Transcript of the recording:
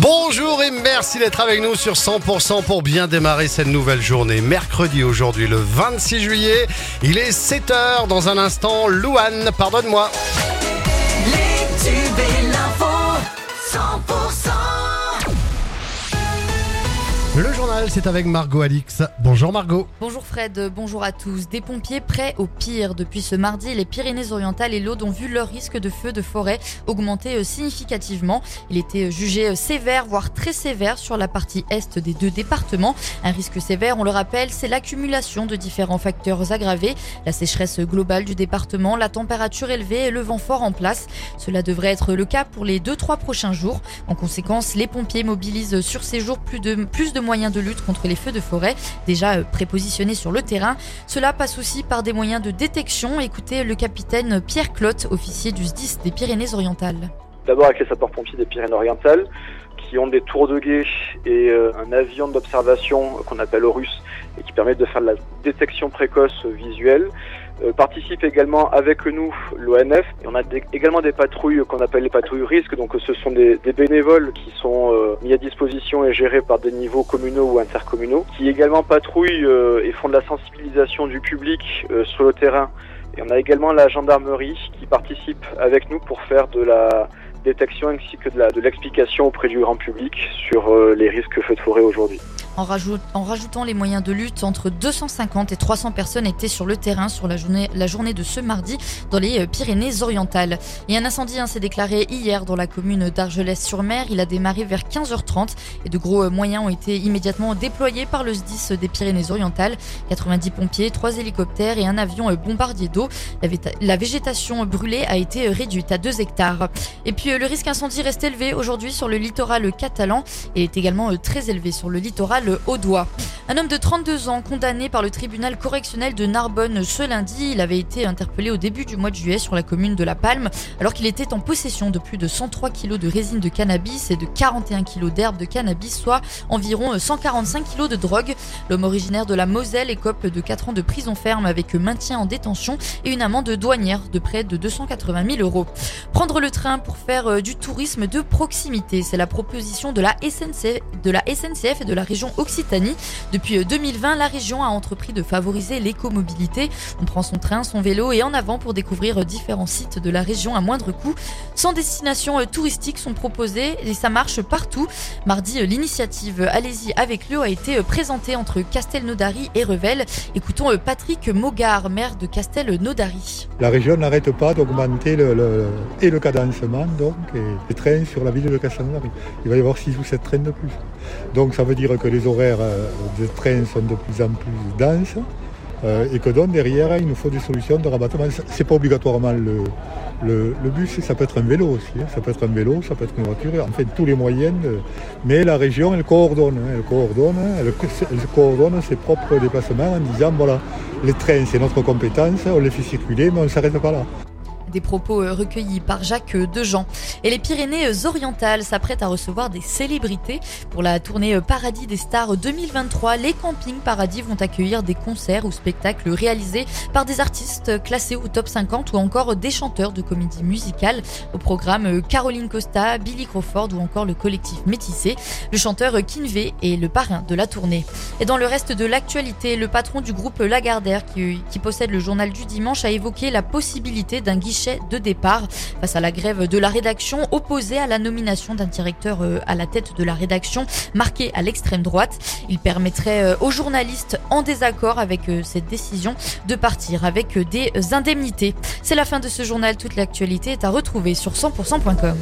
Bonjour et merci d'être avec nous sur 100% pour bien démarrer cette nouvelle journée. Mercredi aujourd'hui, le 26 juillet, il est 7h dans un instant. Louane, pardonne-moi. C'est avec Margot Alix. Bonjour Margot. Bonjour Fred, bonjour à tous. Des pompiers prêts au pire. Depuis ce mardi, les Pyrénées-Orientales et l'Aude ont vu leur risque de feu de forêt augmenter euh, significativement. Il était euh, jugé euh, sévère, voire très sévère sur la partie est des deux départements. Un risque sévère, on le rappelle, c'est l'accumulation de différents facteurs aggravés. La sécheresse globale du département, la température élevée et le vent fort en place. Cela devrait être le cas pour les 2-3 prochains jours. En conséquence, les pompiers mobilisent sur ces jours plus de, plus de moyens de lutte contre les feux de forêt, déjà euh, prépositionnés sur le terrain. Cela passe aussi par des moyens de détection. Écoutez le capitaine Pierre Clotte, officier du SDIS des Pyrénées-Orientales. D'abord avec les sapeurs-pompiers des Pyrénées-Orientales qui ont des tours de guet et euh, un avion d'observation qu'on appelle Horus et qui permet de faire de la détection précoce visuelle. Euh, participe également avec nous l'ONF on a des- également des patrouilles qu'on appelle les patrouilles risques. Donc ce sont des, des bénévoles qui sont euh, mis à disposition et gérés par des niveaux communaux ou intercommunaux qui également patrouillent euh, et font de la sensibilisation du public euh, sur le terrain. Et on a également la gendarmerie qui participe avec nous pour faire de la détection ainsi que de l'explication auprès du grand public sur euh, les risques feux de forêt aujourd'hui. En, rajout- en rajoutant les moyens de lutte, entre 250 et 300 personnes étaient sur le terrain sur la journée, de ce mardi dans les euh, Pyrénées-Orientales. Et un incendie hein, s'est déclaré hier dans la commune d'Argelès-sur-Mer. Il a démarré vers 15h30 et de gros euh, moyens ont été immédiatement déployés par le SDIS des Pyrénées-Orientales. 90 pompiers, 3 hélicoptères et un avion euh, bombardier d'eau. La, végétation brûlée a été réduite à 2 hectares. Et puis le risque incendie reste élevé aujourd'hui sur le littoral catalan et est également très élevé sur le littoral audois. Un homme de 32 ans condamné par le tribunal correctionnel de Narbonne ce lundi, il avait été interpellé au début du mois de juillet sur la commune de La Palme alors qu'il était en possession de plus de 103 kg de résine de cannabis et de 41 kg d'herbe de cannabis, soit environ 145 kg de drogue. L'homme originaire de la Moselle écope de 4 ans de prison ferme avec maintien en détention et une amende douanière de près de 280 000 euros. Prendre le train pour faire euh, du tourisme de proximité, c'est la proposition de la SNCF, de la SNCF et de la région Occitanie. Depuis euh, 2020, la région a entrepris de favoriser l'écomobilité. On prend son train, son vélo et en avant pour découvrir euh, différents sites de la région à moindre coût. 100 destinations euh, touristiques sont proposées et ça marche partout. Mardi, euh, l'initiative Allez-y avec lui a été euh, présentée entre Castelnaudary et Revel. Écoutons euh, Patrick Mogard, maire de Castelnaudary. La région n'arrête pas d'augmenter le, et le cadencement donc, et trains sur la ville de Castelnaudary. Il va y avoir 6 ou 7 trains de plus. Donc ça veut dire que les horaires euh, des trains sont de plus en plus denses euh, et que donc derrière il nous faut des solutions de rabattement. C'est pas obligatoirement le, le, bus, ça peut être un vélo aussi. hein. Ça peut être un vélo, ça peut être une voiture, en fait tous les moyens. de- Mais la région elle coordonne, hein, elle coordonne, hein, elle, elle coordonne ses propres déplacements en disant voilà, les trains c'est notre compétence, on les fait circuler mais on ne s'arrête pas là. Des propos euh, recueillis par Jacques euh, Dejean. Et les Pyrénées-Orientales s'apprêtent à recevoir des célébrités. Pour la tournée euh, Paradis des Stars 2023, les campings Paradis vont accueillir des concerts ou spectacles réalisés par des artistes classés au top 50 ou encore des chanteurs de comédie musicale. Au programme, euh, Caroline Costa, Billy Crawford ou encore le collectif Métissé. Le chanteur euh, Kinvey est le parrain de la tournée. Et dans le reste de l'actualité, le patron du groupe Lagardère, qui possède le journal du dimanche, a évoqué la possibilité d'un guichet de départ face à la grève de la rédaction opposée à la nomination d'un directeur euh, à la tête de la rédaction marqué à l'extrême droite. Il permettrait euh, aux journalistes en désaccord avec euh, cette décision de partir avec des indemnités. C'est la fin de ce journal. Toute l'actualité est à retrouver sur 100%.com.